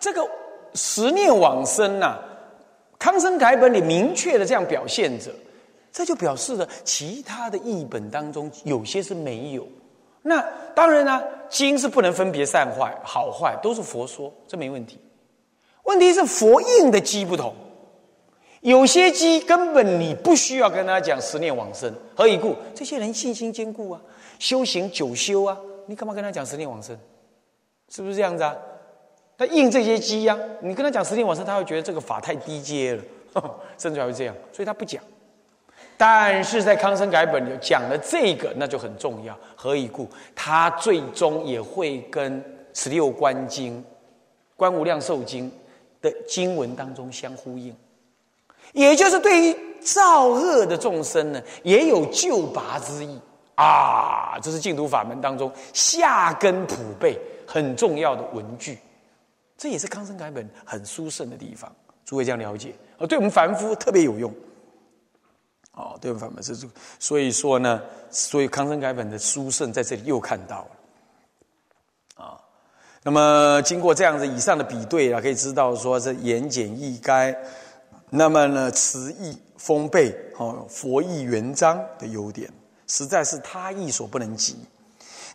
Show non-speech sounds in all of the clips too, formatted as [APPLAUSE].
这个十念往生呐，康生改本里明确的这样表现着，这就表示了其他的译本当中有些是没有。那当然呢，经是不能分别善坏、好坏，都是佛说，这没问题。问题是佛印的机不同，有些机根本你不需要跟他讲十念往生，何以故？这些人信心坚固啊，修行久修啊，你干嘛跟他讲十念往生？是不是这样子啊？他应这些机呀，你跟他讲十天往生，他会觉得这个法太低阶了，[LAUGHS] 甚至还会这样，所以他不讲。但是在康生改本里讲了这个，那就很重要。何以故？他最终也会跟十六观经、观无量寿经的经文当中相呼应，也就是对于造恶的众生呢，也有救拔之意啊！这是净土法门当中下根普被很重要的文句，这也是康生改本很殊胜的地方。诸位这样了解，哦对我们凡夫特别有用。哦，对吧？是这，所以说呢，所以康生改本的殊胜在这里又看到了，啊，那么经过这样子以上的比对啊，可以知道说是言简意赅，那么呢词意丰沛，哦，佛意圆彰的优点，实在是他意所不能及。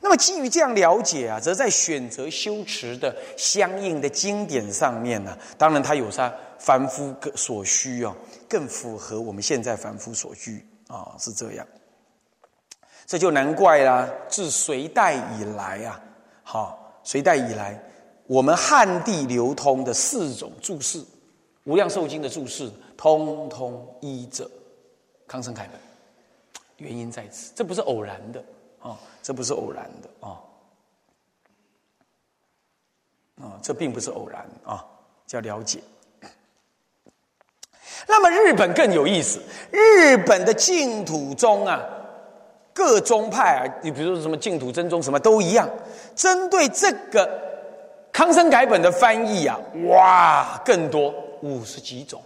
那么基于这样了解啊，则在选择修持的相应的经典上面呢，当然他有他凡夫所需啊。更符合我们现在凡夫所需啊，是这样。这就难怪啦。自隋代以来啊，好，隋代以来，我们汉地流通的四种注释，《无量寿经》的注释，通通依着康生凯本。原因在此，这不是偶然的啊，这不是偶然的啊，啊，这并不是偶然啊，叫了解。那么日本更有意思，日本的净土宗啊，各宗派啊，你比如说什么净土真宗，什么都一样。针对这个康生改本的翻译啊，哇，更多五十几种。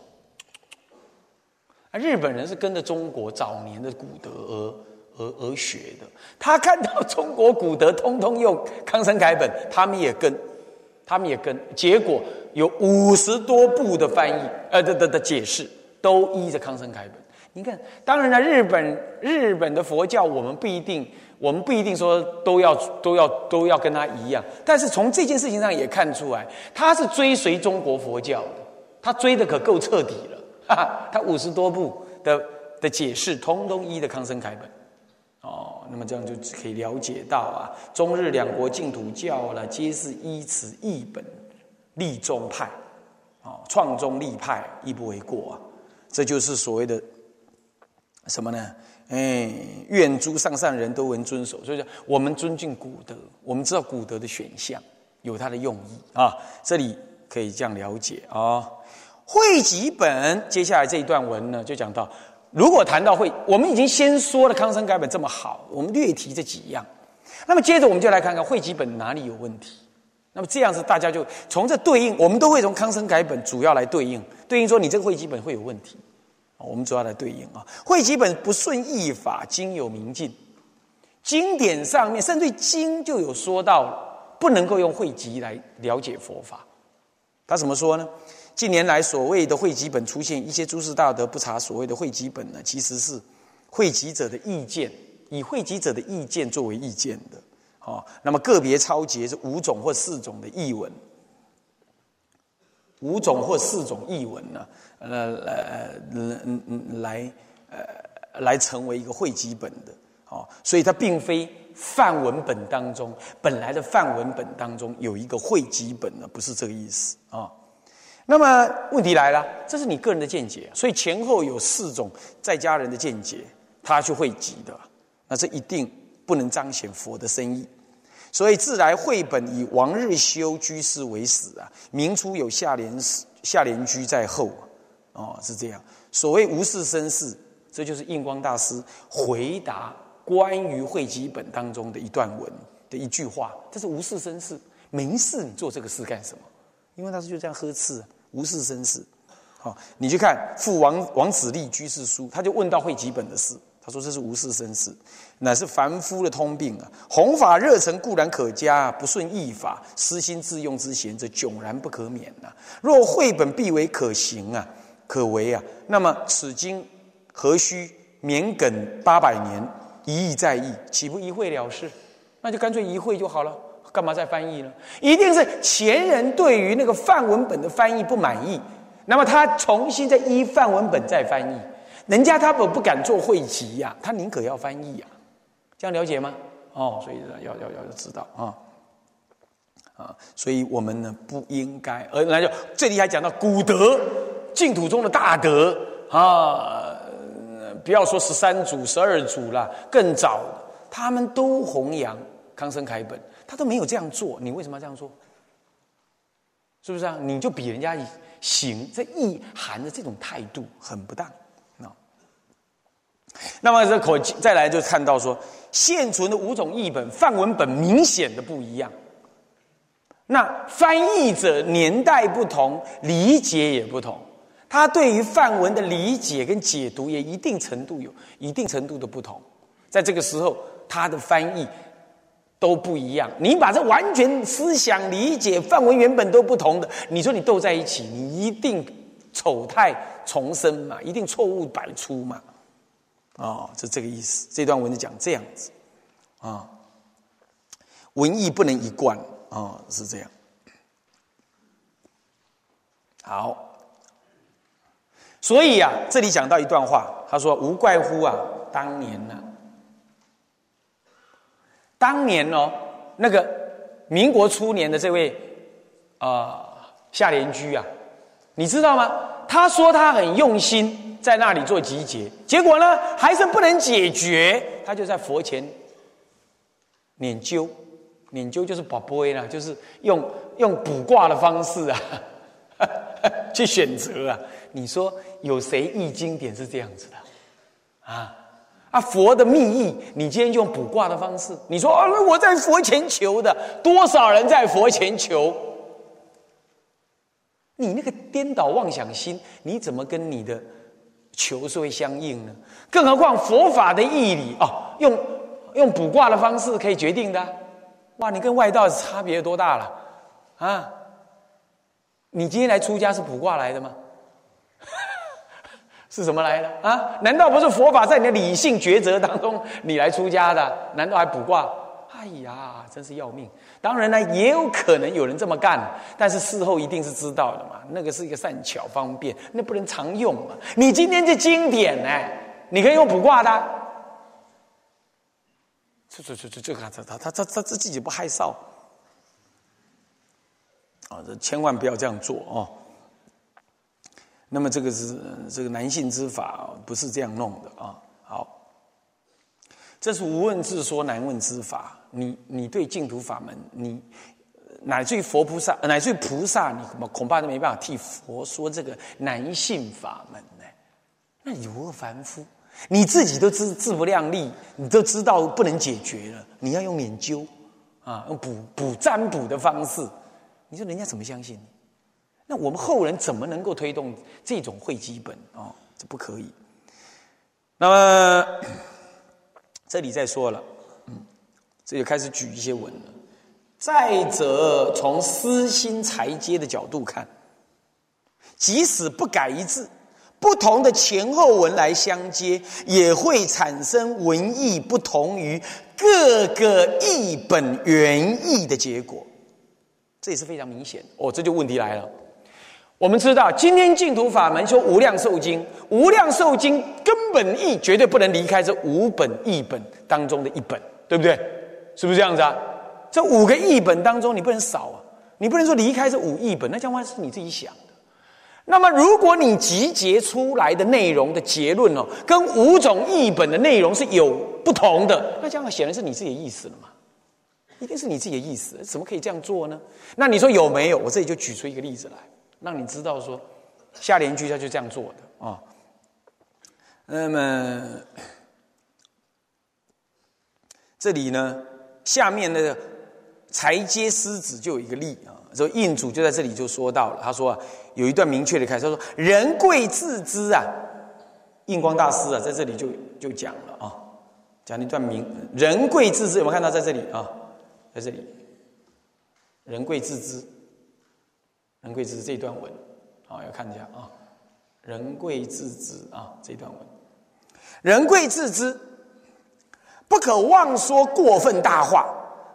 日本人是跟着中国早年的古德而而而学的，他看到中国古德通通用康生改本，他们也跟，他们也跟，结果。有五十多部的翻译，呃，的的的解释都依着康生楷本。你看，当然了，日本日本的佛教，我们不一定，我们不一定说都要都要都要跟他一样。但是从这件事情上也看出来，他是追随中国佛教的，他追的可够彻底了。哈哈，他五十多部的的解释，通通依的康生楷本。哦，那么这样就可以了解到啊，中日两国净土教呢，皆是依此一本。立宗派，哦，创宗立派亦不为过啊！这就是所谓的什么呢？哎，愿诸上善人都闻遵守。所以说，我们尊敬古德，我们知道古德的选项有它的用意啊。这里可以这样了解啊。汇集本接下来这一段文呢，就讲到，如果谈到会，我们已经先说了康生改本这么好，我们略提这几样。那么接着我们就来看看汇集本哪里有问题。那么这样子，大家就从这对应，我们都会从康生改本主要来对应，对应说你这个会基本会有问题，我们主要来对应啊。会基本不顺义法，经有明镜，经典上面甚至经就有说到，不能够用会集来了解佛法。他怎么说呢？近年来所谓的会集本出现一些诸事大德不查所谓的会集本呢，其实是会集者的意见，以会集者的意见作为意见的。哦，那么个别抄节是五种或四种的译文，五种或四种译文呢，呃呃来呃来成为一个汇集本的，哦，所以它并非范文本当中本来的范文本当中有一个汇集本呢，不是这个意思啊。那么问题来了，这是你个人的见解，所以前后有四种在家人的见解，他去汇集的，那这一定不能彰显佛的深意。所以自来绘本以王日修居士为始啊，明初有下联下联居在后，哦是这样。所谓无事生事，这就是印光大师回答关于汇集本当中的一段文的一句话。这是无事生事，没事你做这个事干什么？因为大师就这样呵斥，无事生事。好，你去看《父王王子立居士书》，他就问到汇集本的事，他说这是无事生事，乃是凡夫的通病啊。弘法热忱固然可嘉，不顺义法，私心自用之嫌，则迥然不可免呐。若绘本必为可行啊，可为啊，那么此经何须绵亘八百年，一意在意，岂不一会了事？那就干脆一会就好了，干嘛再翻译呢？一定是前人对于那个范文本的翻译不满意。那么他重新再依范文本再翻译，人家他不不敢做汇集呀，他宁可要翻译呀，这样了解吗？哦，所以要要要知道啊啊，所以我们呢不应该，而那就这里还讲到古德净土中的大德啊，不要说十三祖、十二祖了，更早他们都弘扬康生楷本，他都没有这样做，你为什么要这样做？是不是啊？你就比人家。行，这意含的这种态度很不当啊。那么这口再来就看到说，现存的五种译本范文本明显的不一样。那翻译者年代不同，理解也不同，他对于范文的理解跟解读也一定程度有一定程度的不同。在这个时候，他的翻译。都不一样，你把这完全思想理解范围原本都不同的，你说你斗在一起，你一定丑态重生嘛，一定错误百出嘛，哦，是这个意思。这段文字讲这样子，啊，文艺不能一贯，啊，是这样。好，所以啊，这里讲到一段话，他说：“无怪乎啊，当年呢。”当年哦，那个民国初年的这位啊夏联居啊，你知道吗？他说他很用心在那里做集结，结果呢还是不能解决，他就在佛前念灸，念灸就是宝贝啦，就是用用卜卦的方式啊 [LAUGHS] 去选择啊。你说有谁译经典是这样子的啊？啊，佛的密意，你今天用卜卦的方式，你说啊，我在佛前求的，多少人在佛前求？你那个颠倒妄想心，你怎么跟你的求是会相应呢？更何况佛法的义理啊，用用卜卦的方式可以决定的，哇，你跟外道差别有多大了啊？你今天来出家是卜卦来的吗？是什么来的啊？难道不是佛法在你的理性抉择当中你来出家的？难道还卜卦？哎呀，真是要命！当然呢，也有可能有人这么干，但是事后一定是知道的嘛。那个是一个善巧方便，那不能常用嘛。你今天这经典呢，你可以用卜卦的。这这这这这他他他他他他自己不害臊啊！这千万不要这样做哦。那么这个是这个男性之法，不是这样弄的啊。好，这是无问自说难问之法。你你对净土法门，你乃至于佛菩萨，乃至于菩萨，你恐怕都没办法替佛说这个男性法门呢。那你如何凡夫？你自己都自自不量力，你都知道不能解决了，你要用研究啊，用补补占卜的方式，你说人家怎么相信你？那我们后人怎么能够推动这种会基本啊？这不可以。那么这里再说了，嗯，这就开始举一些文了。再者，从私心裁接的角度看，即使不改一字，不同的前后文来相接，也会产生文意不同于各个译本原意的结果。这也是非常明显哦。这就问题来了。我们知道，今天净土法门说《无量寿经》，《无量寿经》根本义绝对不能离开这五本译本当中的一本，对不对？是不是这样子啊？这五个译本当中，你不能少啊！你不能说离开这五译本，那将来是你自己想的。那么，如果你集结出来的内容的结论哦，跟五种译本的内容是有不同的，那将来显然是你自己的意思了嘛？一定是你自己的意思，怎么可以这样做呢？那你说有没有？我这里就举出一个例子来。让你知道说，下联居他就这样做的啊。那么这里呢，下面那个裁接狮子就有一个例啊。说印主就在这里就说到了，他说啊，有一段明确的开，他说：“人贵自知啊，印光大师啊，在这里就就讲了啊，讲一段名人贵自知，有没有看到在这里啊？在这里，人贵自知，人贵自知这段文，啊，要看一下啊，人贵自知啊，这段文，人贵自知，不可妄说过分大话，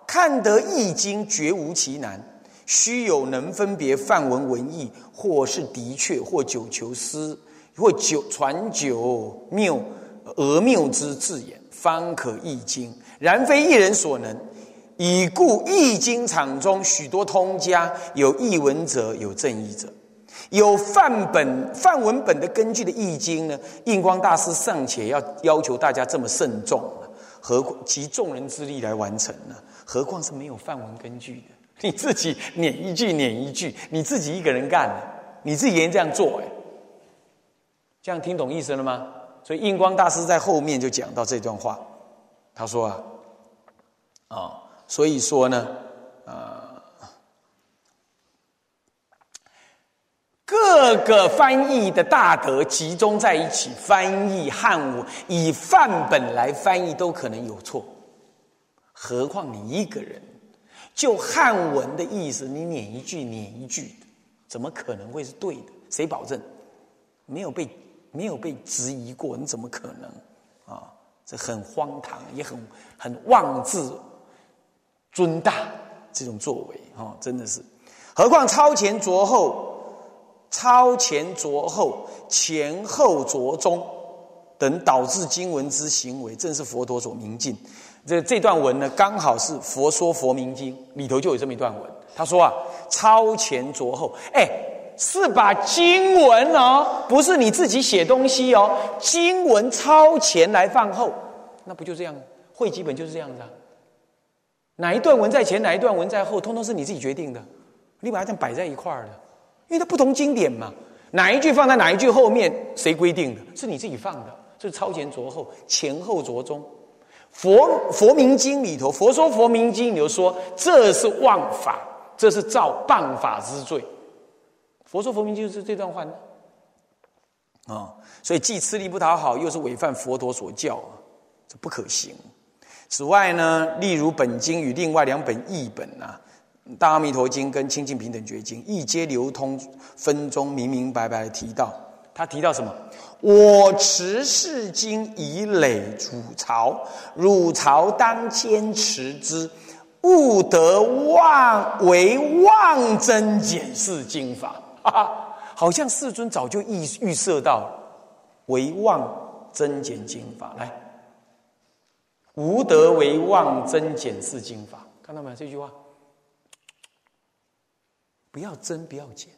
看得易经绝无其难，须有能分别范文文义，或是的确，或久求思。或久传久谬讹谬之字眼，方可易经。然非一人所能。以故易经场中许多通家，有译文者，有正义者，有范本范文本的根据的易经呢？印光大师尚且要要求大家这么慎重，何况集众人之力来完成呢？何况是没有范文根据的，你自己念一句念一句，你自己一个人干，你自己人这样做，哎。这样听懂意思了吗？所以印光大师在后面就讲到这段话，他说啊，啊，所以说呢，啊，各个翻译的大德集中在一起翻译汉文，以范本来翻译都可能有错，何况你一个人就汉文的意思，你念一句念一句怎么可能会是对的？谁保证？没有被。没有被质疑过，你怎么可能啊？这很荒唐，也很很妄自尊大这种作为啊，真的是。何况超前着后、超前着后、前后着中等导致经文之行为，正是佛陀所明镜。这这段文呢，刚好是《佛说佛明经》里头就有这么一段文。他说啊，超前着后，哎。是把经文哦，不是你自己写东西哦，经文超前来放后，那不就这样？会基本就是这样子啊。哪一段文在前，哪一段文在后，通通是你自己决定的。你把它这样摆在一块儿的，因为它不同经典嘛。哪一句放在哪一句后面，谁规定的？是你自己放的，是超前着后，前后着中。佛佛明经里头，佛说佛明经里头说，这是妄法，这是造谤法之罪。佛说佛明就是这段话呢，啊，所以既吃力不讨好，又是违反佛陀所教，这不可行。此外呢，例如本经与另外两本译本啊，《大阿弥陀经》跟《清净平等觉经》，一皆流通分中明明白白提到。他提到什么？我持是经以累汝朝，汝朝当坚持之，勿得妄为妄增减是经法。哈哈，好像世尊早就预预设到，为妄增减经法来，无德为妄增减是经法，看到没有这句话？不要增，不要减，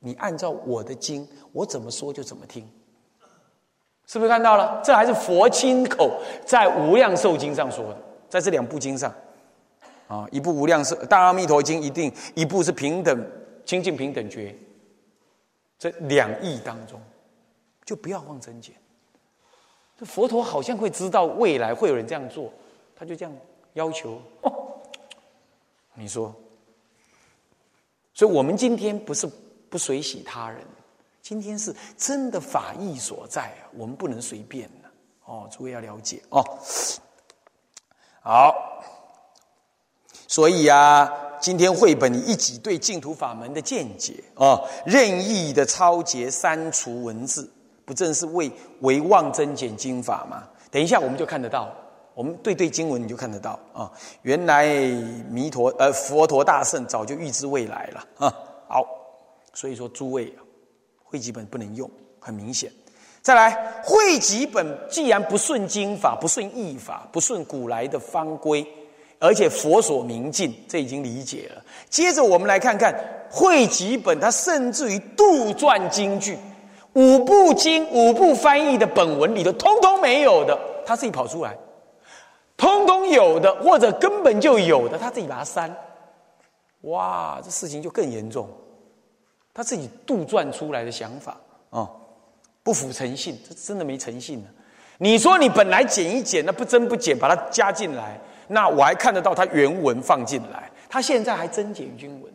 你按照我的经，我怎么说就怎么听，是不是看到了？这还是佛亲口在《无量寿经》上说的，在这两部经上，啊，一部《无量寿大阿弥陀经》，一定一部是平等清净平等觉。这两亿当中，就不要妄增减。这佛陀好像会知道未来会有人这样做，他就这样要求。哦你说，所以我们今天不是不随喜他人，今天是真的法义所在啊，我们不能随便的哦，诸位要了解哦。好，所以啊。今天绘本你一起对净土法门的见解啊，任意的抄截删除文字，不正是为为妄增减经法吗？等一下我们就看得到，我们对对经文你就看得到啊。原来弥陀呃佛陀大圣早就预知未来了啊。好，所以说诸位啊，汇集本不能用，很明显。再来，汇集本既然不顺经法，不顺义法，不顺古来的方规。而且佛所明镜，这已经理解了。接着我们来看看汇集本，它甚至于杜撰经句，五部经、五部翻译的本文里头，通通没有的，他自己跑出来；通通有的，或者根本就有的，他自己把它删。哇，这事情就更严重。他自己杜撰出来的想法啊，不符诚信，这真的没诚信呢。你说你本来减一减，那不增不减，把它加进来。那我还看得到他原文放进来，他现在还增减经文。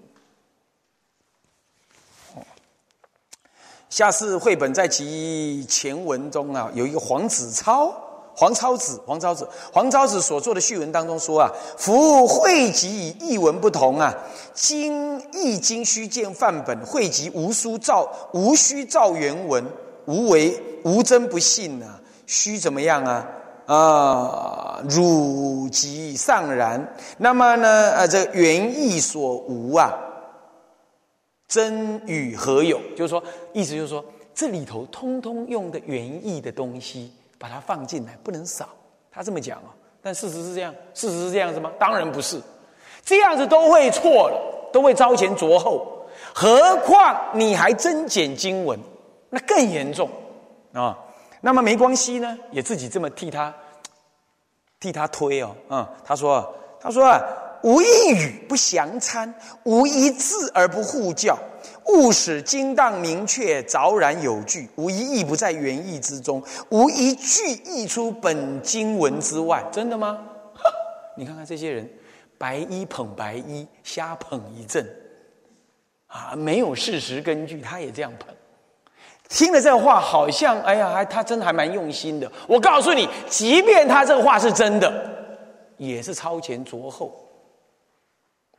下次绘本在其前文中啊，有一个黄子超、黄超子、黄超子、黄超子所做的序文当中说啊：“夫汇集与译文不同啊，经易经须见范本，汇集无书照，无需照原文，无为无真不信啊，须怎么样啊？啊，汝即尚然。那么呢？呃，这原意所无啊。”真与何有？就是说，意思就是说，这里头通通用的原意的东西，把它放进来，不能少。他这么讲啊，但事实是这样，事实是这样子吗？当然不是，这样子都会错了，都会招前着后。何况你还增减经文，那更严重啊。那么没关系呢，也自己这么替他替他推哦，嗯，他说，他说啊。无一语不详参，无一字而不互教，务使精当明确，凿然有据。无一意不在原意之中，无一句译出本经文之外。真的吗？你看看这些人，白衣捧白衣，瞎捧一阵，啊，没有事实根据，他也这样捧。听了这话，好像哎呀，还他真的还蛮用心的。我告诉你，即便他这话是真的，也是超前着后。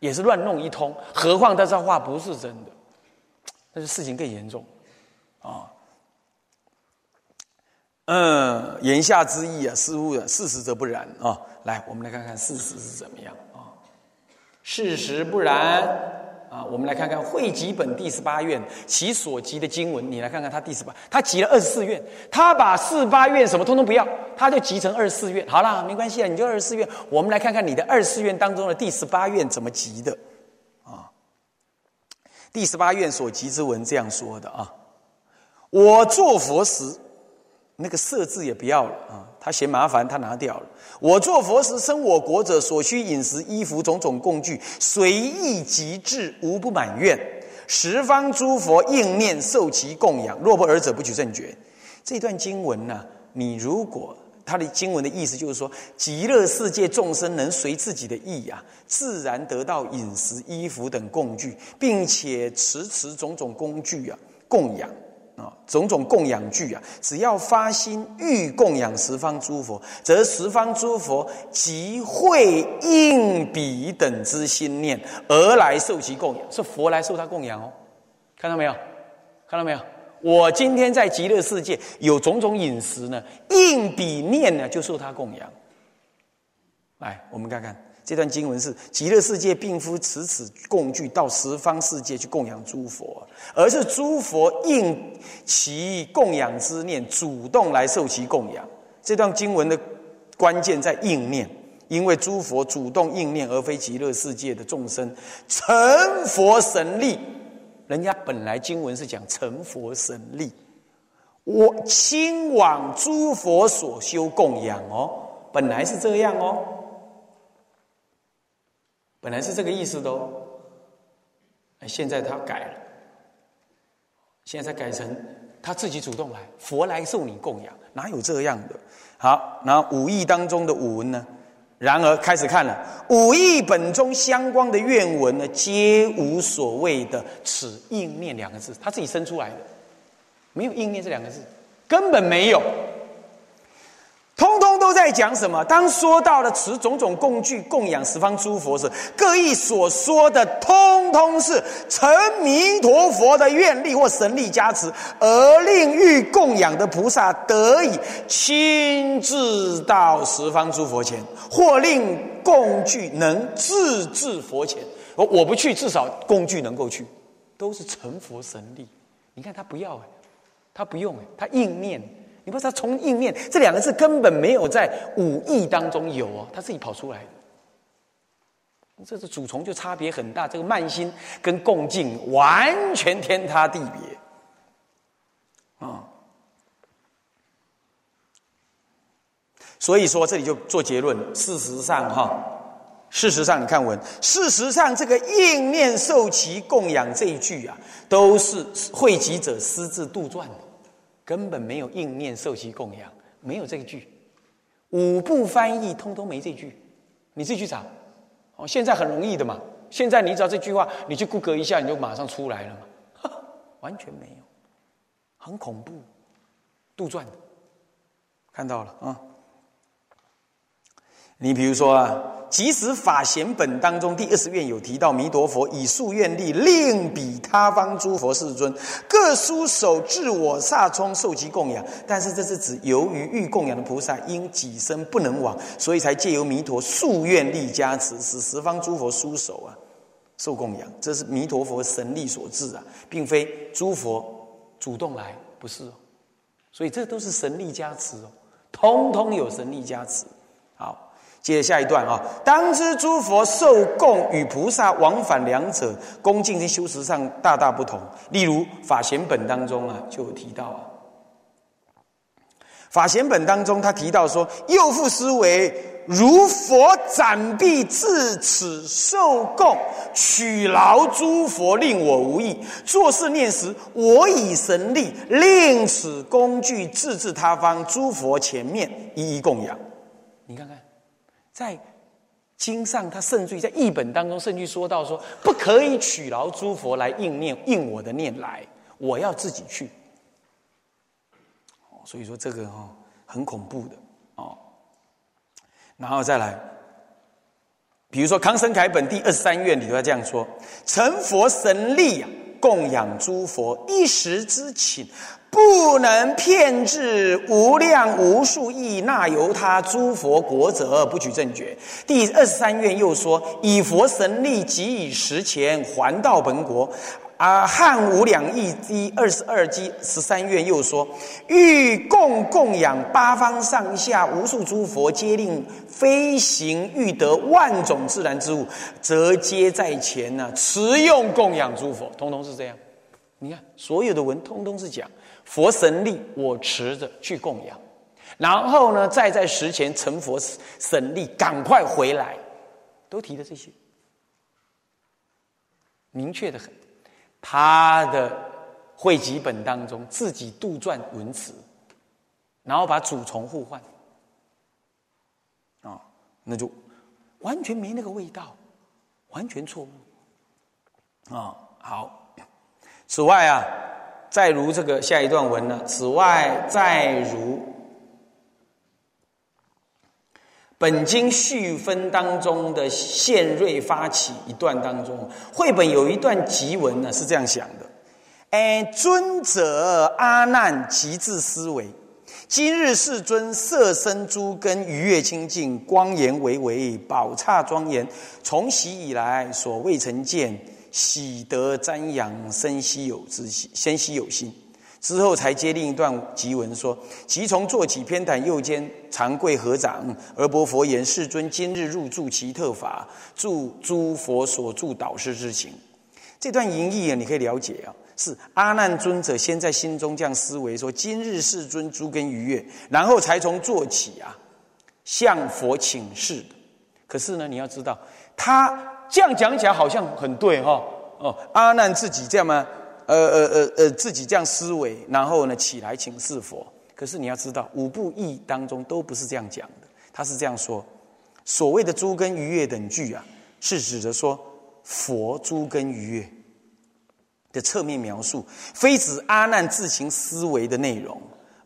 也是乱弄一通，何况他这话不是真的，[TSK] 那就事情更严重，啊，嗯，言下之意啊，似乎事实则不然啊。来，我们来看看事实是怎么样啊？事实不然。啊，我们来看看汇集本第十八院其所集的经文，你来看看他第十八，他集了二十四院，他把四八院什么通通不要，他就集成二十四院。好了，没关系啊，你就二十四院。我们来看看你的二十四院当中的第十八院怎么集的啊？第十八院所集之文这样说的啊，我做佛时。那个色字也不要了啊，他嫌麻烦，他拿掉了。我做佛时，生我国者所需饮食、衣服种种供具，随意极致，无不满愿。十方诸佛应念受其供养，若不尔者，不取正觉。这段经文呢，你如果他的经文的意思就是说，极乐世界众生能随自己的意啊，自然得到饮食、衣服等供具，并且持持种种工具啊，供养。啊，种种供养具啊，只要发心欲供养十方诸佛，则十方诸佛即会应彼等之心念而来受其供养，是佛来受他供养哦。看到没有？看到没有？我今天在极乐世界有种种饮食呢，应彼念呢就受他供养。来，我们看看。这段经文是极乐世界并非此此供具到十方世界去供养诸佛，而是诸佛应其供养之念，主动来受其供养。这段经文的关键在应念，因为诸佛主动应念，而非极乐世界的众生成佛神力。人家本来经文是讲成佛神力，我亲往诸佛所修供养哦，本来是这样哦。本来是这个意思的哦，现在他改了，现在改成他自己主动来，佛来受你供养，哪有这样的？好，那五义当中的五文呢？然而开始看了。五义本中相关的愿文呢，皆无所谓的此应念两个字，他自己生出来的，没有应念这两个字，根本没有。通通都在讲什么？当说到了持种种供具供养十方诸佛时，各意所说的，通通是成弥陀佛的愿力或神力加持，而令欲供养的菩萨得以亲自到十方诸佛前，或令供具能自至佛前。我我不去，至少供具能够去，都是成佛神力。你看他不要哎，他不用哎，他应念。你不知道从应念这两个字根本没有在五义当中有哦，他自己跑出来。这是主从就差别很大，这个慢心跟共敬完全天差地别啊。所以说这里就做结论，事实上哈，事实上你看文，事实上这个应念受其供养这一句啊，都是汇集者私自杜撰的。根本没有应念受其供养，没有这一句，五部翻译通通没这句，你自己去找。哦，现在很容易的嘛，现在你找这句话，你去谷歌一下，你就马上出来了嘛，完全没有。很恐怖，杜撰的，看到了啊。你比如说啊，即使法贤本当中第二十愿有提到，弥陀佛以数愿力令彼他方诸佛世尊各书手至我刹中受其供养，但是这是指由于欲供养的菩萨因己身不能往，所以才借由弥陀数愿力加持，使十方诸佛书手啊受供养。这是弥陀佛神力所致啊，并非诸佛主动来，不是哦。所以这都是神力加持哦，通通有神力加持。好。接着下一段啊，当知诸佛受供与菩萨往返两者，恭敬跟修持上大大不同。例如法贤本当中啊，就有提到啊，法贤本当中他提到说，又复思维如佛展臂至此受供，取劳诸佛令我无益。做事念时，我以神力令此工具自至他方诸佛前面一一供养。你看看。在经上，他甚至于在译本当中，甚至说到说，不可以取劳诸佛来应念应我的念来，我要自己去。所以说这个哈很恐怖的哦。然后再来，比如说康生凯本第二十三愿里头这样说：成佛神力啊，供养诸佛一时之请。不能骗至无量无数亿那由他诸佛国者不取正觉。第二十三愿又说：以佛神力即以十钱还到本国。啊，汉无两亿第二十二基十三愿又说：欲供供养八方上下无数诸佛，皆令飞行，欲得万种自然之物，则皆在前呢。持用供养诸佛，通通是这样。你看，所有的文通通是讲。佛神力，我持着去供养，然后呢，再在石前成佛神力，赶快回来，都提的这些，明确的很。他的汇集本当中自己杜撰文词，然后把主从互换，啊，那就完全没那个味道，完全错误。啊，好。此外啊。再如这个下一段文呢？此外，再如本经序分当中的现瑞发起一段当中，绘本有一段集文呢，是这样想的：哎，尊者阿难极致思维，今日世尊色身诸根愉悦清净，光颜巍巍，宝刹庄严，从昔以来所未曾见。喜得瞻仰，生希有之心，先希有心，之后才接另一段集文说：即从坐起偏袒右肩，长跪合掌，而薄佛言：世尊今日入住其特法，助诸佛所助导师之情。这段淫意啊，你可以了解啊，是阿难尊者先在心中这样思维说：今日世尊诸根愉悦，然后才从坐起啊，向佛请示。可是呢，你要知道他。这样讲起来好像很对哈哦，阿难自己这样吗？呃呃呃呃，自己这样思维，然后呢起来请示佛。可是你要知道，五部义当中都不是这样讲的。他是这样说：所谓的诸根愉悦等句啊，是指着说佛诸根愉悦的侧面描述，非指阿难自行思维的内容。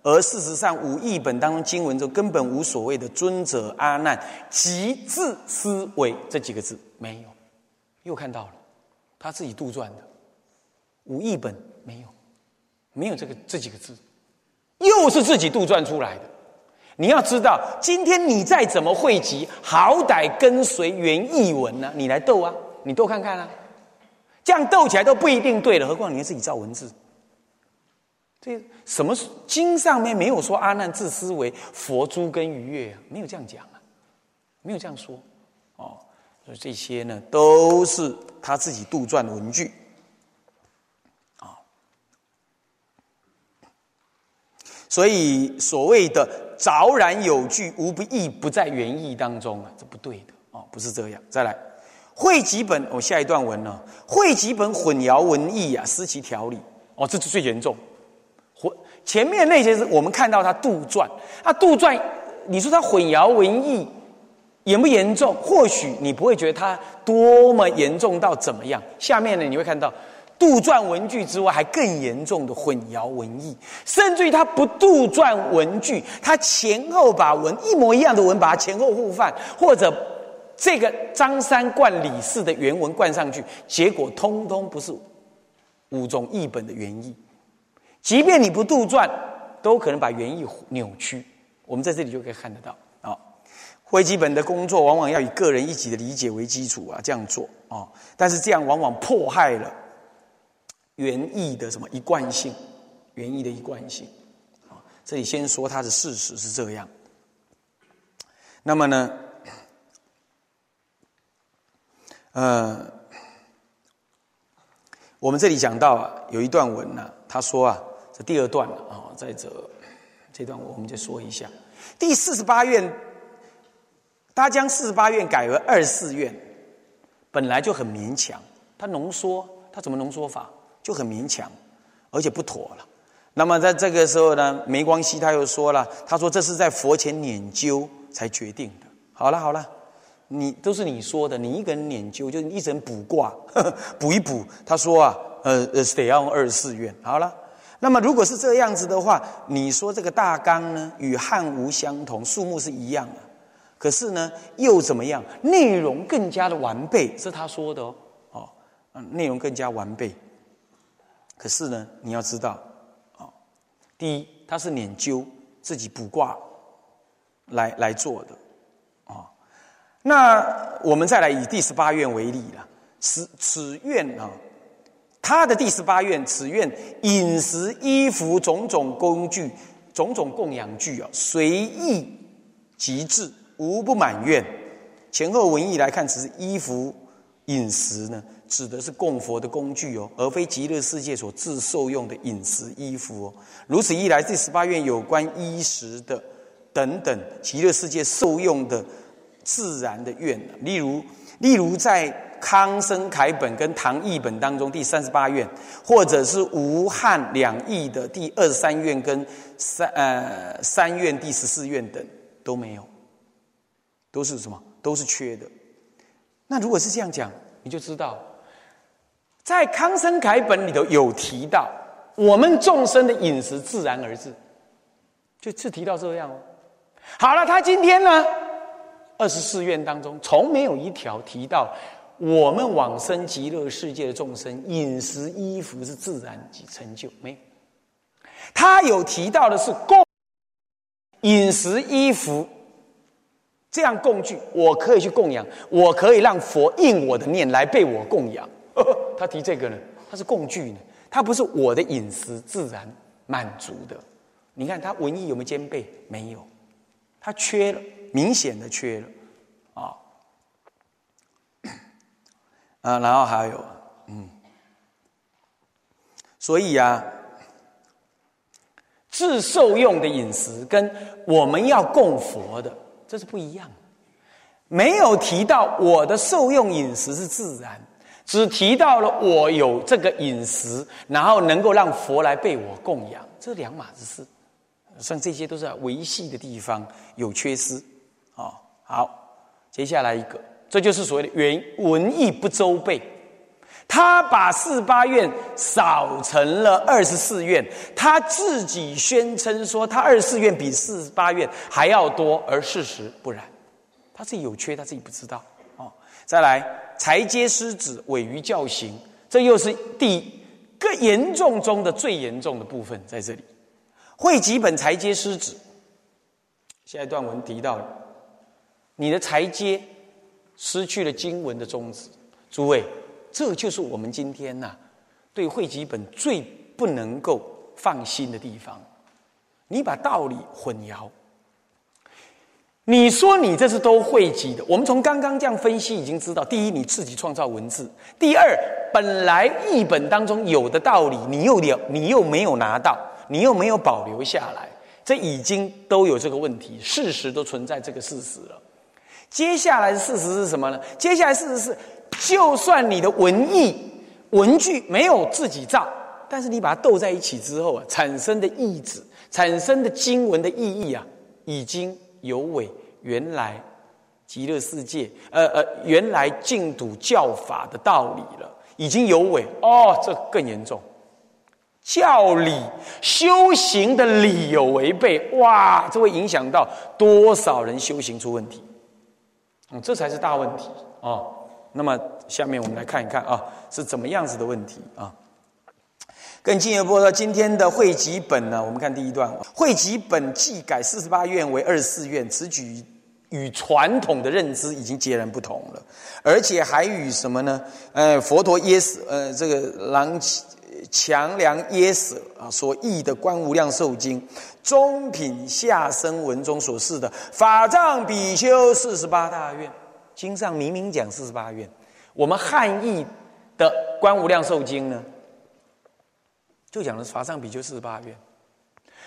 而事实上，五义本当中经文中根本无所谓的尊者阿难即自思维这几个字，没有。又看到了，他自己杜撰的，五译本没有，没有这个这几个字，又是自己杜撰出来的。你要知道，今天你再怎么汇集，好歹跟随原译文呢？你来斗啊，你斗看看啊，这样斗起来都不一定对了，何况你自己造文字。这什么经上面没有说阿难自思为佛珠跟愉悦啊？没有这样讲啊，没有这样说哦。所以这些呢，都是他自己杜撰的文句，啊，所以所谓的昭然有据，无不义不在原意当中啊，这不对的哦，不是这样。再来，汇集本，我下一段文呢，汇集本混淆文意啊，失其条理哦，这是最严重。混前面那些是我们看到他杜撰，他杜撰，你说他混淆文意。严不严重？或许你不会觉得它多么严重到怎么样。下面呢，你会看到，杜撰文具之外，还更严重的混淆文意，甚至于他不杜撰文具，他前后把文一模一样的文，把它前后互换，或者这个张三冠李四的原文灌上去，结果通通不是五种译本的原意。即便你不杜撰，都可能把原意扭曲。我们在这里就可以看得到啊。会基本的工作往往要以个人一己的理解为基础啊，这样做啊，但是这样往往迫害了原意的什么一贯性，原意的一贯性啊。这里先说它的事实是这样。那么呢，呃，我们这里讲到啊，有一段文呢，他说啊，这第二段了啊，在这这段我们就说一下第四十八院。他将四十八愿改为二十四愿，本来就很勉强。他浓缩，他怎么浓缩法就很勉强，而且不妥了。那么在这个时候呢，没关系他又说了，他说这是在佛前研究才决定的。好了好了，你都是你说的，你一个人研究，就一人卜卦，[LAUGHS] 补一补。他说啊，呃呃，得要用二十四愿。好了，那么如果是这样子的话，你说这个大纲呢，与汉吴相同，数目是一样的。可是呢，又怎么样？内容更加的完备，是他说的哦。哦，内容更加完备。可是呢，你要知道，哦，第一，他是研究自己卜卦来来做的，啊。那我们再来以第十八愿为例了。此此愿啊，他的第十八愿，此愿饮食、衣服、种种工具、种种供养具啊，随意极致。无不满愿，前后文意来看，只是衣服、饮食呢，指的是供佛的工具哦，而非极乐世界所自受用的饮食、衣服哦。如此一来，第十八愿有关衣食的等等极乐世界受用的自然的愿，例如，例如在康生楷本跟唐译本当中第三十八愿，或者是吴汉两译的第二十三愿跟三呃三愿第十四愿等都没有。都是什么？都是缺的。那如果是这样讲，你就知道，在康生楷本里头有提到，我们众生的饮食自然而至，就是提到这样哦。好了，他今天呢，二十四愿当中，从没有一条提到我们往生极乐世界的众生饮食衣服是自然及成就，没有。他有提到的是供饮食衣服。这样供具，我可以去供养，我可以让佛应我的念来被我供养。[LAUGHS] 他提这个呢，他是供具呢，他不是我的饮食自然满足的。你看他文艺有没有兼备？没有，他缺了，明显的缺了啊 [COUGHS] 啊！然后还有，嗯，所以啊，自受用的饮食跟我们要供佛的。这是不一样，没有提到我的受用饮食是自然，只提到了我有这个饮食，然后能够让佛来被我供养，这是两码子事。像这些都是维系的地方有缺失啊。好，接下来一个，这就是所谓的原文艺不周备，他把四八愿少成了二十四愿，他自己宣称说他二十四愿比四十八愿还要多，而事实不然，他自己有缺，他自己不知道哦。再来，裁阶失子，委于教行，这又是第更严重中的最严重的部分在这里。会几本裁阶失子，下一段文提到，你的裁阶失去了经文的宗旨，诸位。这就是我们今天呐，对汇集本最不能够放心的地方。你把道理混淆，你说你这是都汇集的。我们从刚刚这样分析，已经知道：第一，你自己创造文字；第二，本来译本当中有的道理，你又了，你又没有拿到，你又没有保留下来，这已经都有这个问题，事实都存在这个事实了。接下来的事实是什么呢？接下来事实是。就算你的文艺文具没有自己造，但是你把它斗在一起之后啊，产生的意志、产生的经文的意义啊，已经有违原来极乐世界、呃呃原来净土教法的道理了。已经有违哦，这更严重。教理修行的理有违背，哇，这会影响到多少人修行出问题？嗯，这才是大问题啊。那么下面我们来看一看啊，是怎么样子的问题啊？更进一步说，今天的汇集本呢，我们看第一段，汇集本既改四十八愿为二十四愿，此举与传统的认知已经截然不同了，而且还与什么呢？呃，佛陀耶死，呃，这个狼强梁耶舍啊所译的《观无量寿经》中品下生文中所示的法藏比丘四十八大愿，经上明明讲四十八愿，我们汉译的《观无量寿经》呢？就讲的法上比丘四十八愿，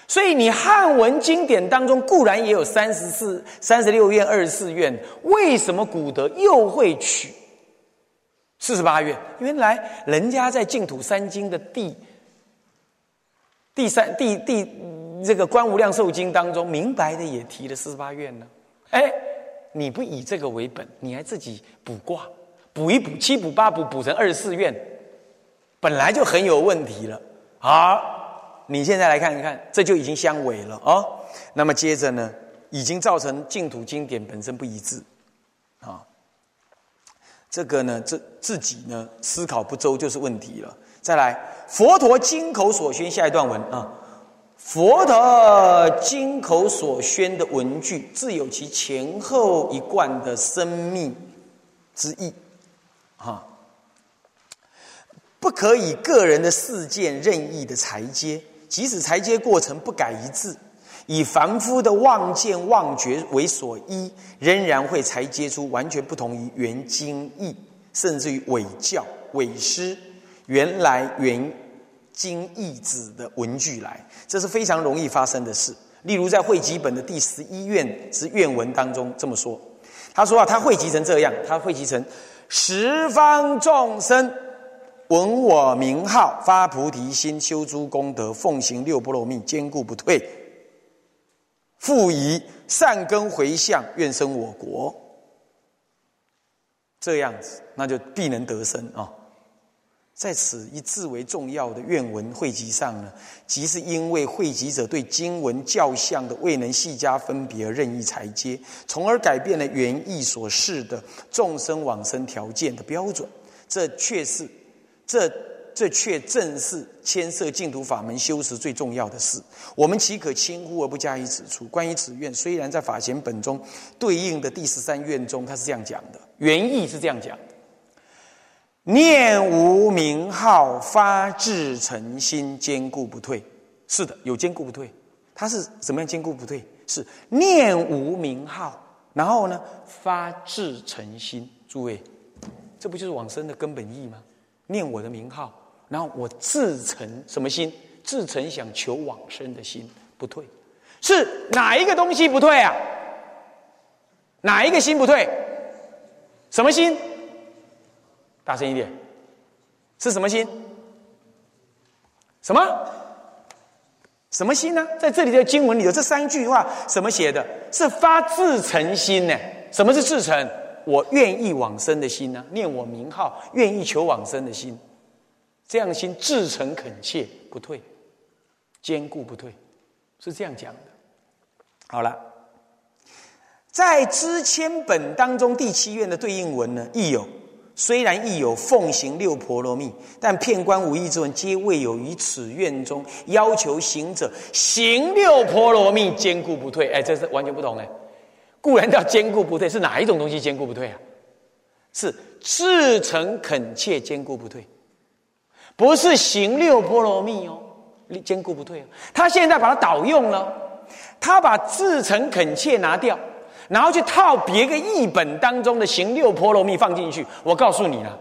所以你汉文经典当中固然也有三十四、三十六愿、二十四愿，为什么古德又会取四十八愿？原来人家在净土三经的第第三、第第这个观无量寿经当中，明白的也提了四十八愿呢。哎，你不以这个为本，你还自己卜卦，卜一卜，七卜八卜，卜成二十四愿，本来就很有问题了。好，你现在来看一看，这就已经相违了啊。那么接着呢，已经造成净土经典本身不一致啊。这个呢，这自己呢思考不周就是问题了。再来，佛陀经口所宣下一段文啊，佛陀经口所宣的文句，自有其前后一贯的生命之意，哈。不可以个人的事件任意的裁接，即使裁接过程不改一致，以凡夫的妄见妄觉为所依，仍然会裁接出完全不同于原经义，甚至于伪教伪师原来原经义子的文句来，这是非常容易发生的事。例如在汇集本的第十一愿之愿文当中这么说，他说啊，他汇集成这样，他汇集成十方众生。闻我名号，发菩提心，修诸功德，奉行六波罗蜜，坚固不退。复以善根回向，愿生我国。这样子，那就必能得生啊！在此一字为重要的愿文汇集上呢，即是因为汇集者对经文教相的未能细加分别而任意裁接，从而改变了原意所示的众生往生条件的标准。这却是。这这却正是牵涉净土法门修持最重要的事。我们岂可轻忽而不加以指出？关于此愿，虽然在法贤本中对应的第十三愿中，他是这样讲的，原意是这样讲的：念无名号，发至诚心，坚固不退。是的，有坚固不退。它是怎么样坚固不退？是念无名号，然后呢，发至诚心。诸位，这不就是往生的根本意吗？念我的名号，然后我自诚什么心？自诚想求往生的心不退，是哪一个东西不退啊？哪一个心不退？什么心？大声一点，是什么心？什么？什么心呢？在这里的经文里头，这三句话什么写的？是发自诚心呢？什么是自诚？我愿意往生的心呢？念我名号，愿意求往生的心，这样心至诚恳切，不退，坚固不退，是这样讲的。好了，在知千本当中第七愿的对应文呢，亦有虽然亦有奉行六婆罗蜜，但片关无义之文，皆未有于此愿中要求行者行六婆罗蜜，坚固不退。哎，这是完全不同哎。固然叫坚固不退，是哪一种东西坚固不退啊？是至诚恳切坚固不退，不是行六波罗蜜哦，坚固不退哦。他现在把它倒用了，他把至诚恳切拿掉，然后去套别个译本当中的行六波罗蜜放进去。我告诉你了，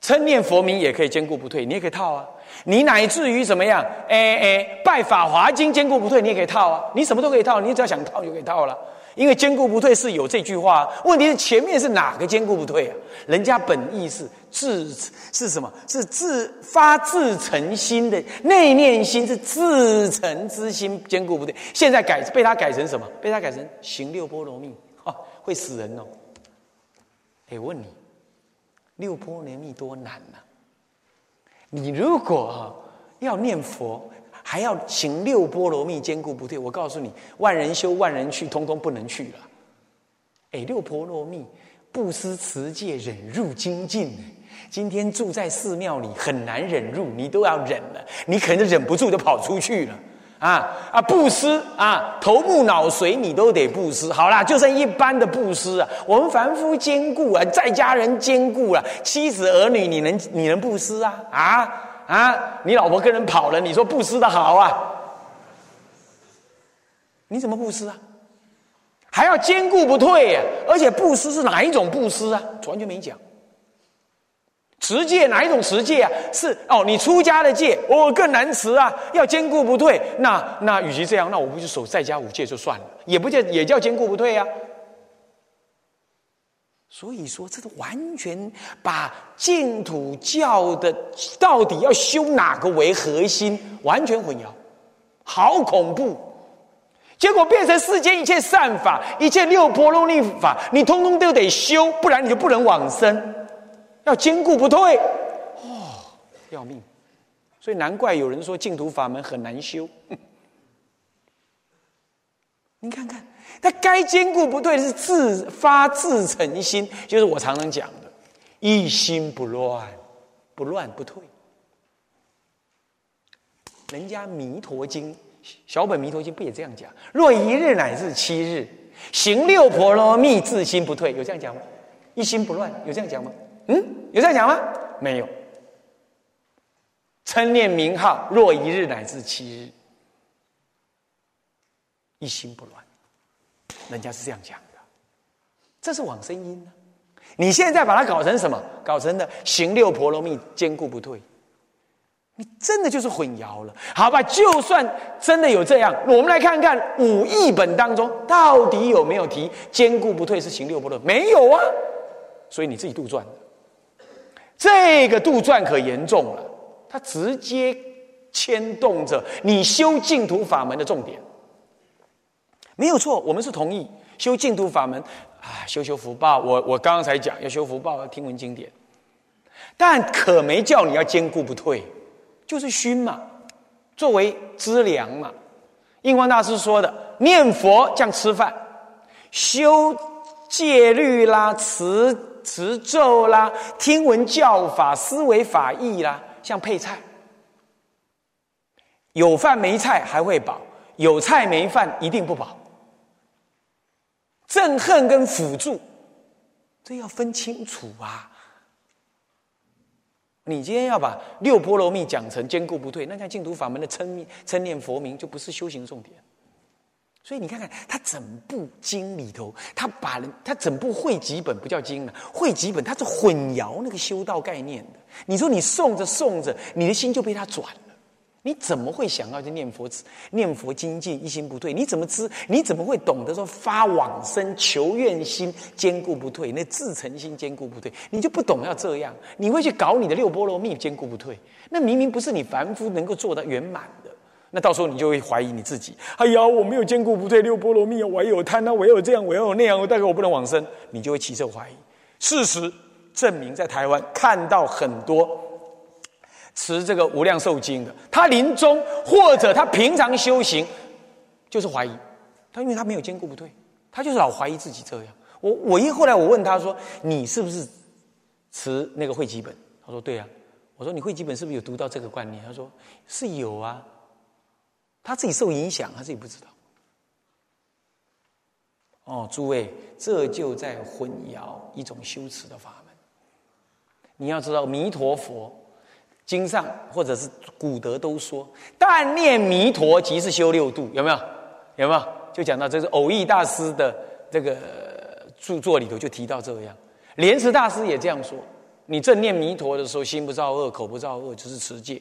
称念佛名也可以坚固不退，你也可以套啊。你乃至于怎么样？哎哎，拜法华经坚固不退，你也可以套啊。你什么都可以套，你只要想套就可以套了。因为坚固不退是有这句话，问题是前面是哪个坚固不退啊？人家本意是自是什么？是自发自诚心的内念心，是自诚之心坚固不退。现在改被他改成什么？被他改成行六波罗蜜，哈，会死人哦！哎，问你，六波罗蜜多难呐？你如果要念佛，还要行六波罗蜜，坚固不退。我告诉你，万人修，万人去，通通不能去了。哎，六波罗蜜，布施、持戒、忍辱、精进。今天住在寺庙里很难忍辱，你都要忍了，你可能忍不住就跑出去了。啊啊！布施啊，头目脑髓你都得布施。好啦，就算一般的布施啊，我们凡夫兼顾啊，在家人兼顾了，妻子儿女你能你能布施啊？啊啊！你老婆跟人跑了，你说布施的好啊？你怎么布施啊？还要兼顾不退呀？而且布施是哪一种布施啊？完全没讲。持戒哪一种持戒啊？是哦，你出家的戒，我更难持啊，要坚固不退。那那与其这样，那我不就守在家五戒就算了，也不叫也叫坚固不退啊。所以说，这个完全把净土教的到底要修哪个为核心，完全混淆，好恐怖。结果变成世间一切善法，一切六波罗蜜法，你通通都得修，不然你就不能往生。要坚固不退，哦，要命！所以难怪有人说净土法门很难修。你看看，他该坚固不退的是自发自诚心，就是我常常讲的，一心不乱，不乱不退。人家《弥陀经》小本《弥陀经》不也这样讲？若一日乃至七日，行六婆罗蜜，自心不退，有这样讲吗？一心不乱，有这样讲吗？嗯，有这样讲吗？没有。称念名号，若一日乃至七日，一心不乱。人家是这样讲的，这是往生因呢。你现在把它搞成什么？搞成的行六婆罗蜜，坚固不退。你真的就是混淆了，好吧？就算真的有这样，我们来看看五译本当中到底有没有提坚固不退是行六波罗？没有啊，所以你自己杜撰的。这个杜撰可严重了，它直接牵动着你修净土法门的重点。没有错，我们是同意修净土法门啊，修修福报。我我刚才讲要修福报，要听闻经典，但可没叫你要坚固不退，就是熏嘛，作为资粮嘛。印光大师说的，念佛像吃饭，修戒律啦，持。持咒啦，听闻教法，思维法义啦，像配菜，有饭没菜还会饱，有菜没饭一定不饱。憎恨跟辅助，这要分清楚啊！你今天要把六波罗蜜讲成坚固不退，那像净土法门的称称念佛名，就不是修行重点。所以你看看，他整部经里头，他把人，他整部汇集本不叫经了，汇集本他是混淆那个修道概念的。你说你诵着诵着，你的心就被他转了，你怎么会想要去念佛、念佛精进，一心不退？你怎么知？你怎么会懂得说发往生求愿心坚固不退？那自诚心坚固不退，你就不懂要这样，你会去搞你的六波罗蜜坚固不退？那明明不是你凡夫能够做到圆满的。那到时候你就会怀疑你自己。哎呀，我没有坚固不退六波罗蜜啊，我有贪啊，我也有这样，我也有那样，我大概我不能往生，你就会起这怀疑。事实证明，在台湾看到很多持这个无量寿经的，他临终或者他平常修行，就是怀疑他，因为他没有坚固不退，他就是老怀疑自己这样。我我一后来我问他说：“你是不是持那个会基本？”他说：“对啊。”我说：“你会基本是不是有读到这个观念？”他说：“是有啊。”他自己受影响，他自己不知道。哦，诸位，这就在混淆一种修持的法门。你要知道，弥陀佛经上或者是古德都说，但念弥陀即是修六度，有没有？有没有？就讲到这是偶益大师的这个著作里头就提到这样，莲池大师也这样说：你正念弥陀的时候，心不造恶，口不造恶，就是持戒。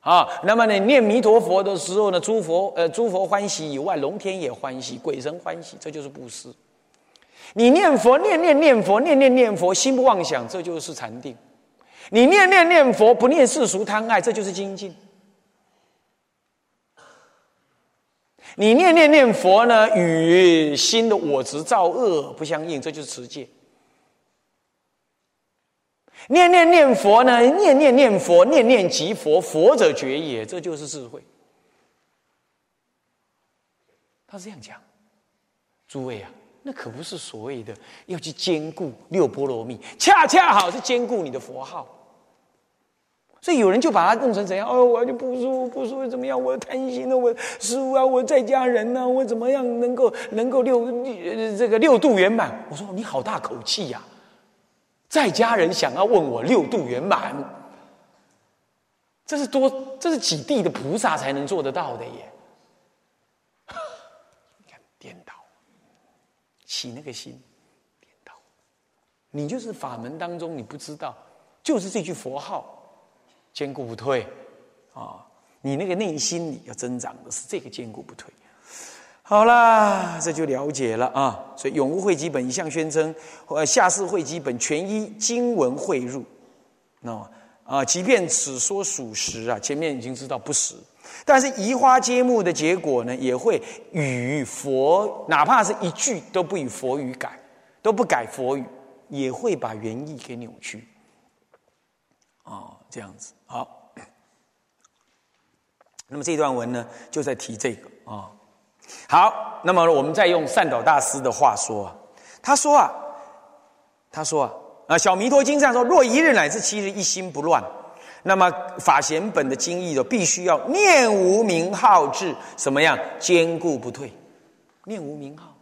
啊，那么你念弥陀佛的时候呢，诸佛呃，诸佛欢喜以外，龙天也欢喜，鬼神欢喜，这就是布施。你念佛，念念念佛，念念念佛，心不妄想，这就是禅定。你念念念佛，不念世俗贪爱，这就是精进。你念念念佛呢，与心的我执造恶不相应，这就是持戒。念念念佛呢？念念念佛，念念即佛，佛者觉也。这就是智慧。他是这样讲，诸位啊，那可不是所谓的要去兼顾六波罗蜜，恰恰好是兼顾你的佛号。所以有人就把它弄成怎样？哦，我就不舒服，不舒服怎么样？我贪心的，我师傅啊，我在家人呢，我怎么样能够能够六这个六度圆满？我说你好大口气呀！在家人想要问我六度圆满，这是多这是几地的菩萨才能做得到的耶！你看颠倒，起那个心颠倒，你就是法门当中你不知道，就是这句佛号。坚固不退，啊！你那个内心里要增长的是这个坚固不退。好啦，这就了解了啊。所以永无会基本一向宣称，呃，下士会基本全依经文汇入。那啊，即便此说属实啊，前面已经知道不实，但是移花接木的结果呢，也会与佛，哪怕是一句都不与佛语改，都不改佛语，也会把原意给扭曲。啊，这样子。好，[CLEARS THROAT] 那么这段文呢，就在提这个啊。好，那么我们再用善导大师的话说，他说啊，他说啊，啊，《小弥陀经》上说，若一日乃至七日一心不乱，那么法贤本的经义的必须要念无名号至什么样坚固不退，念无名号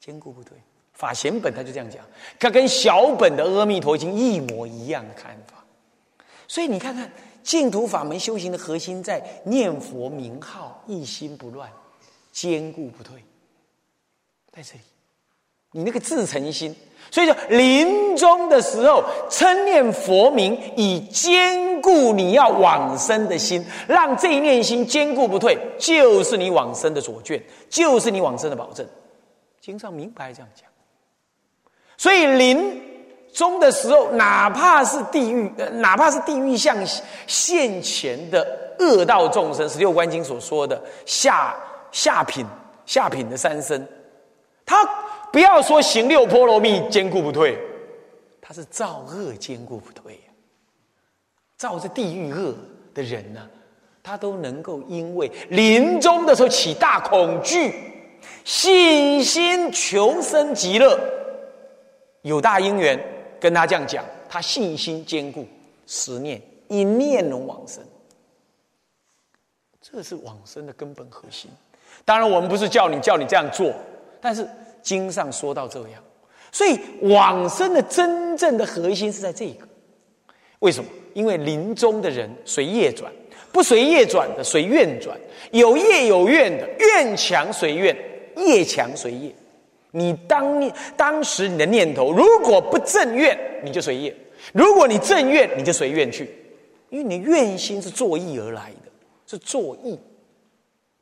坚固不退。法贤本他就这样讲，他跟小本的《阿弥陀经》一模一样的看法。所以你看看。净土法门修行的核心在念佛名号，一心不乱，坚固不退，在这里。你那个自诚心，所以说临终的时候称念佛名，以坚固你要往生的心，让这一念心坚固不退，就是你往生的左卷，就是你往生的保证。经上明白这样讲。所以临。终的时候，哪怕是地狱，哪怕是地狱像现前的恶道众生，《十六观经》所说的下下品下品的三生，他不要说行六波罗蜜坚固不退，他是造恶坚固不退呀。造这地狱恶的人呢，他都能够因为临终的时候起大恐惧，信心求生极乐，有大因缘。跟他这样讲，他信心坚固，十念一念能往生，这是往生的根本核心。当然，我们不是叫你叫你这样做，但是经上说到这样，所以往生的真正的核心是在这个。为什么？因为临终的人随业转，不随业转的随愿转，有业有愿的愿强随愿，业强随业。你当念当时你的念头，如果不正愿，你就随业；如果你正愿，你就随愿去。因为你愿心是作意而来的，是作意，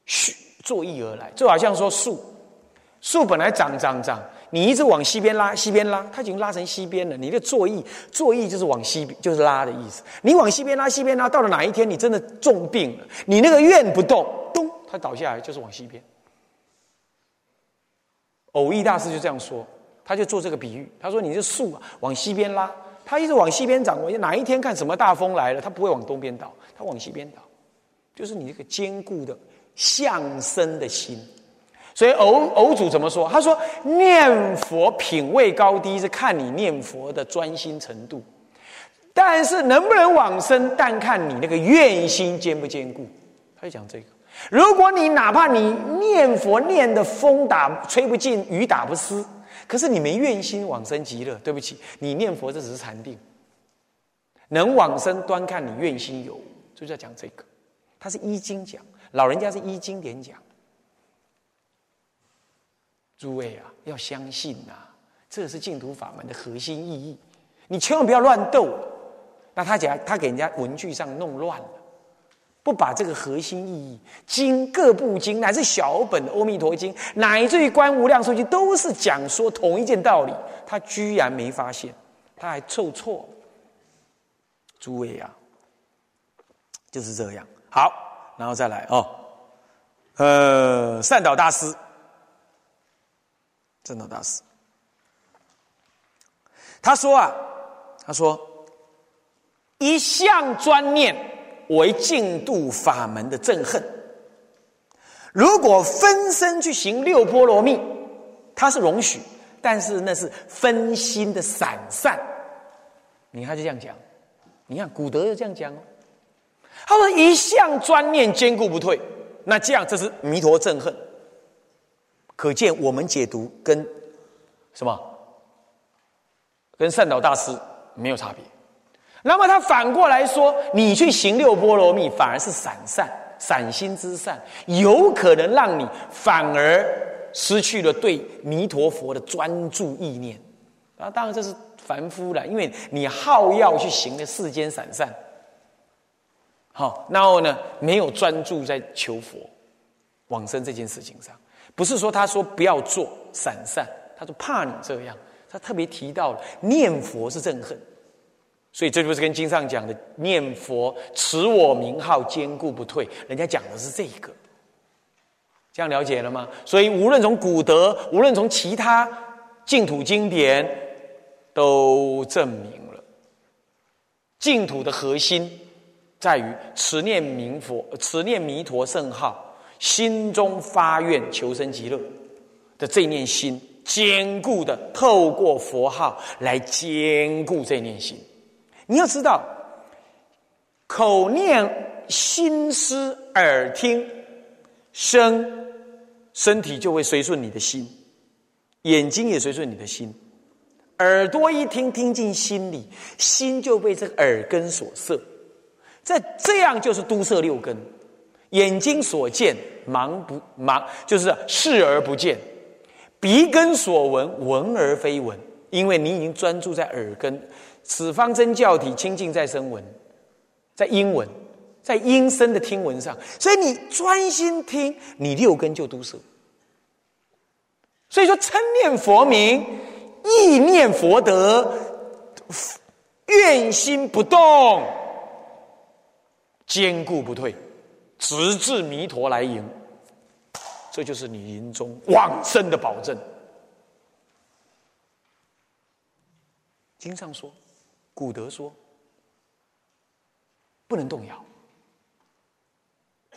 是作意而来。就好像说树，树本来长长长，你一直往西边拉，西边拉，它已经拉成西边了。你的作意，作意就是往西，就是拉的意思。你往西边拉，西边拉，到了哪一天你真的重病了，你那个愿不动，咚，它倒下来就是往西边。偶义大师就这样说，他就做这个比喻。他说：“你这树啊，往西边拉，它一直往西边长。我哪一天看什么大风来了，它不会往东边倒，它往西边倒，就是你这个坚固的向生的心。所以偶偶主怎么说？他说：念佛品位高低是看你念佛的专心程度，但是能不能往生，但看你那个愿心坚不坚固。他就讲这个。”如果你哪怕你念佛念的风打吹不进，雨打不湿，可是你没愿心往生极乐，对不起，你念佛这只是禅定，能往生端看你愿心有，就是要讲这个，他是依经讲，老人家是依经典讲，诸位啊，要相信呐，这是净土法门的核心意义，你千万不要乱斗，那他讲他给人家文具上弄乱了。不把这个核心意义，经各部经乃至小本《阿弥陀经》，乃至于《观无量寿经》，都是讲说同一件道理，他居然没发现，他还凑错。诸位啊，就是这样。好，然后再来哦，呃，善导大师，善导大师，他说啊，他说，一向专念为净度法门的憎恨。如果分身去行六波罗蜜，他是容许，但是那是分心的散散。你看就这样讲，你看古德就这样讲哦。他说一向专念坚固不退，那这样这是弥陀憎恨。可见我们解读跟什么？跟善导大师没有差别。那么他反过来说，你去行六波罗蜜，反而是散散。散心之善，有可能让你反而失去了对弥陀佛的专注意念啊！当然这是凡夫了，因为你好要去行的世间散善，好，然后呢，没有专注在求佛往生这件事情上。不是说他说不要做散善，他说怕你这样，他特别提到了念佛是憎恨。所以这就是跟经上讲的念佛持我名号坚固不退，人家讲的是这个，这样了解了吗？所以无论从古德，无论从其他净土经典，都证明了净土的核心在于持念名佛，持念弥陀圣号，心中发愿求生极乐的这念心，坚固的透过佛号来坚固这念心。你要知道，口念、心思、耳听、身，身体就会随顺你的心；眼睛也随顺你的心；耳朵一听，听进心里，心就被这个耳根所摄。这这样就是都摄六根。眼睛所见，盲不盲，就是视而不见；鼻根所闻，闻而非闻，因为你已经专注在耳根。此方真教体清净在声闻，在音闻，在音声的听闻上，所以你专心听，你六根就都摄。所以说，称念佛名，意念佛德，愿心不动，坚固不退，直至弥陀来迎，这就是你临终往生的保证。经上说。古德说：“不能动摇。”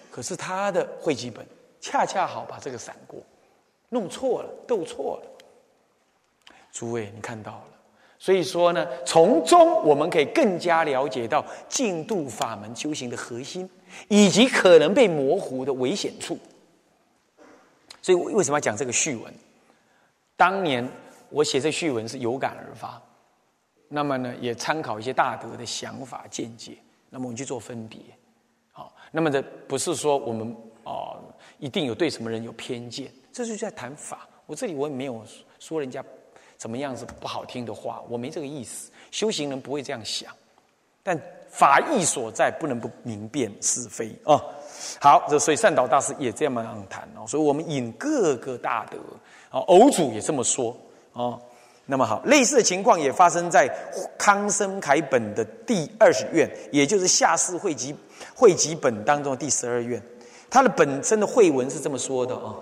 可是他的汇集本恰恰好把这个闪过，弄错了，斗错了。诸位，你看到了，所以说呢，从中我们可以更加了解到净度法门修行的核心，以及可能被模糊的危险处。所以，为什么要讲这个序文？当年我写这序文是有感而发。那么呢，也参考一些大德的想法见解，那么我们去做分别，好，那么这不是说我们哦一定有对什么人有偏见，这是在谈法。我这里我也没有说人家怎么样子不好听的话，我没这个意思。修行人不会这样想，但法义所在，不能不明辨是非啊。好，这所以善导大师也这么样谈哦，所以我们引各个大德啊，偶主也这么说啊。那么好，类似的情况也发生在康生楷本的第二十卷，也就是下士汇集汇集本当中的第十二卷。它的本身的会文是这么说的啊啊，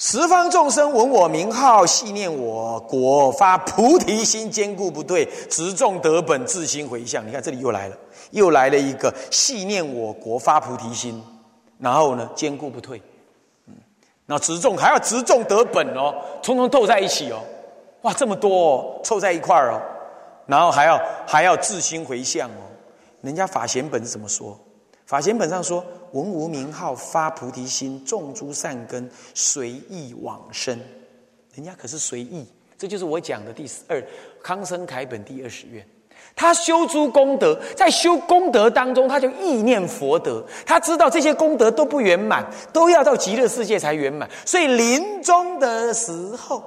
十方众生闻我名号，系念我国，发菩提心，坚固不退，执众得本，自心回向。你看这里又来了，又来了一个系念我国，发菩提心。然后呢，坚固不退，嗯，那执重还要执重得本哦，通通凑在一起哦，哇，这么多哦，凑在一块儿哦，然后还要还要自心回向哦，人家法贤本怎么说？法贤本上说：闻无名号，发菩提心，种诸善根，随意往生。人家可是随意，这就是我讲的第十二康生楷本第二十愿。他修诸功德，在修功德当中，他就意念佛德。他知道这些功德都不圆满，都要到极乐世界才圆满。所以临终的时候，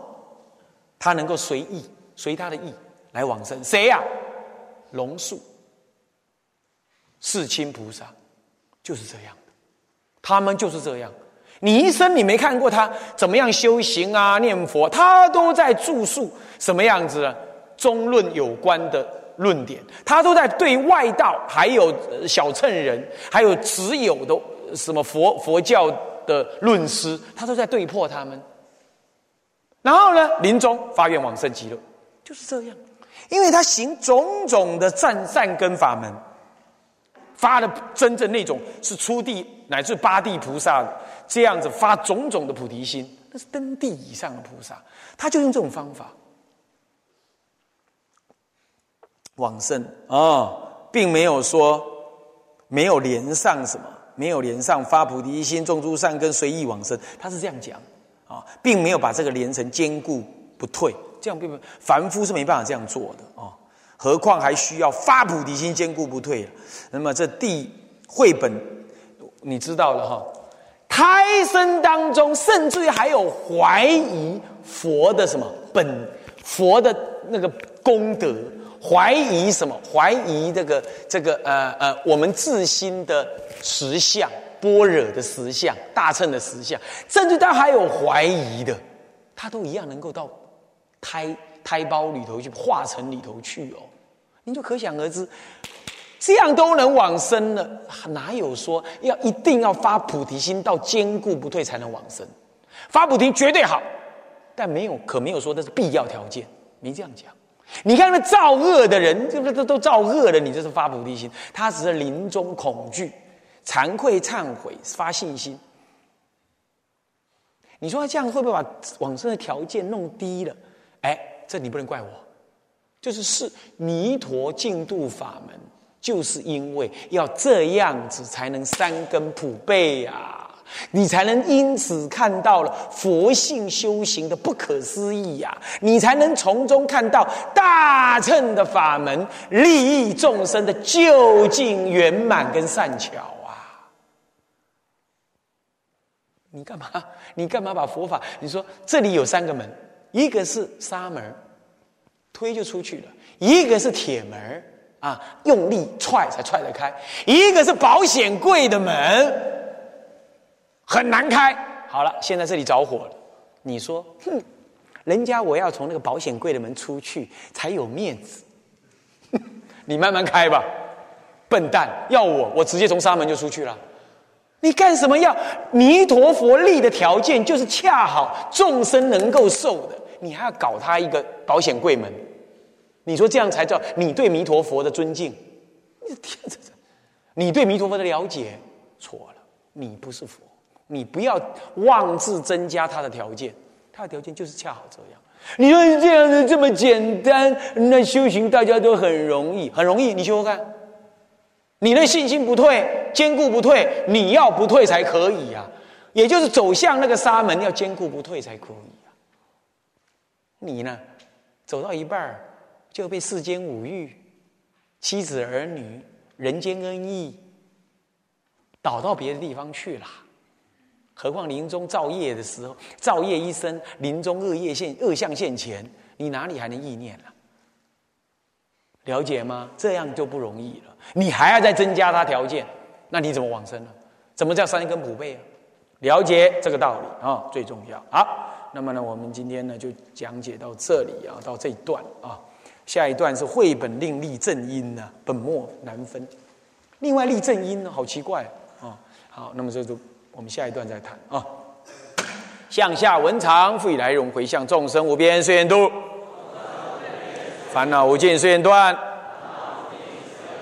他能够随意随他的意来往生。谁呀？龙树、世亲菩萨就是这样的，他们就是这样。你一生你没看过他怎么样修行啊、念佛，他都在著述什么样子中论有关的。论点，他都在对外道，还有小乘人，还有持有的什么佛佛教的论师，他都在对破他们。然后呢，临终发愿往生极乐，就是这样。因为他行种种的善善根法门，发的真正那种是初地乃至八地菩萨这样子发种种的菩提心，那是登地以上的菩萨，他就用这种方法往生啊，并没有说没有连上什么，没有连上发菩提心，种诸善根随意往生，他是这样讲。啊，并没有把这个连成坚固不退，这样并不凡夫是没办法这样做的啊。何况还需要发菩提心，坚固不退。那么这地绘本，你知道了哈？胎生当中，甚至于还有怀疑佛的什么本，佛的那个功德，怀疑什么？怀疑这个这个呃呃，我们自心的实相。般若的实相，大乘的实相，甚至他还有怀疑的，他都一样能够到胎胎胞里头去，化成里头去哦。您就可想而知，这样都能往生了，哪有说要一定要发菩提心到坚固不退才能往生？发菩提绝对好，但没有可没有说那是必要条件，没这样讲。你看那造恶的人，这不都都造恶了？你这是发菩提心，他只是临终恐惧。惭愧、忏悔、发信心，你说他这样会不会把往生的条件弄低了？哎，这你不能怪我，就是是弥陀净度法门，就是因为要这样子才能三根普被呀。你才能因此看到了佛性修行的不可思议呀！你才能从中看到大乘的法门利益众生的究竟圆满跟善巧啊。你干嘛？你干嘛把佛法？你说这里有三个门，一个是沙门，推就出去了；一个是铁门，啊，用力踹才踹得开；一个是保险柜的门，很难开。好了，现在这里着火了，你说，哼，人家我要从那个保险柜的门出去才有面子，[LAUGHS] 你慢慢开吧，笨蛋！要我，我直接从沙门就出去了。你干什么要弥陀佛立的条件，就是恰好众生能够受的，你还要搞他一个保险柜门？你说这样才叫你对弥陀佛的尊敬？你天这这，你对弥陀佛的了解错了，你不是佛，你不要妄自增加他的条件，他的条件就是恰好这样。你说这样子这么简单，那修行大家都很容易，很容易，你修修看。你的信心不退，坚固不退，你要不退才可以呀。也就是走向那个沙门，要坚固不退才可以。你呢，走到一半就被世间五欲、妻子儿女、人间恩义导到别的地方去了。何况临终造业的时候，造业一生，临终恶业现恶相现前，你哪里还能意念了？了解吗？这样就不容易了。你还要再增加他条件，那你怎么往生呢？怎么叫三根普被啊？了解这个道理啊，最重要。好，那么呢，我们今天呢就讲解到这里啊，到这一段啊。下一段是绘本另立正音呢，本末难分。另外立正音呢，好奇怪啊。好，那么这就我们下一段再谈啊。向下文长，复以来荣回向众生无边誓愿度。烦恼无尽，誓愿断；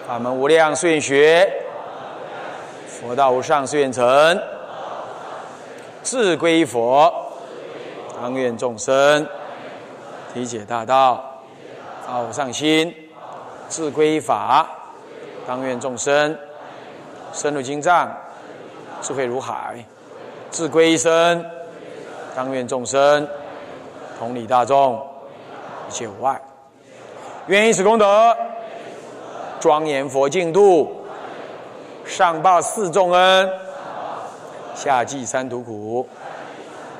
法门无量，誓愿学；佛道无上，誓愿成。自归佛，当愿众生体解大道，发无上心；自归法，当愿众生深入经藏，智慧如海；自归身，当愿众生同理大众，一切无碍。愿以此功德，庄严佛净土，上报四重恩，下济三途苦。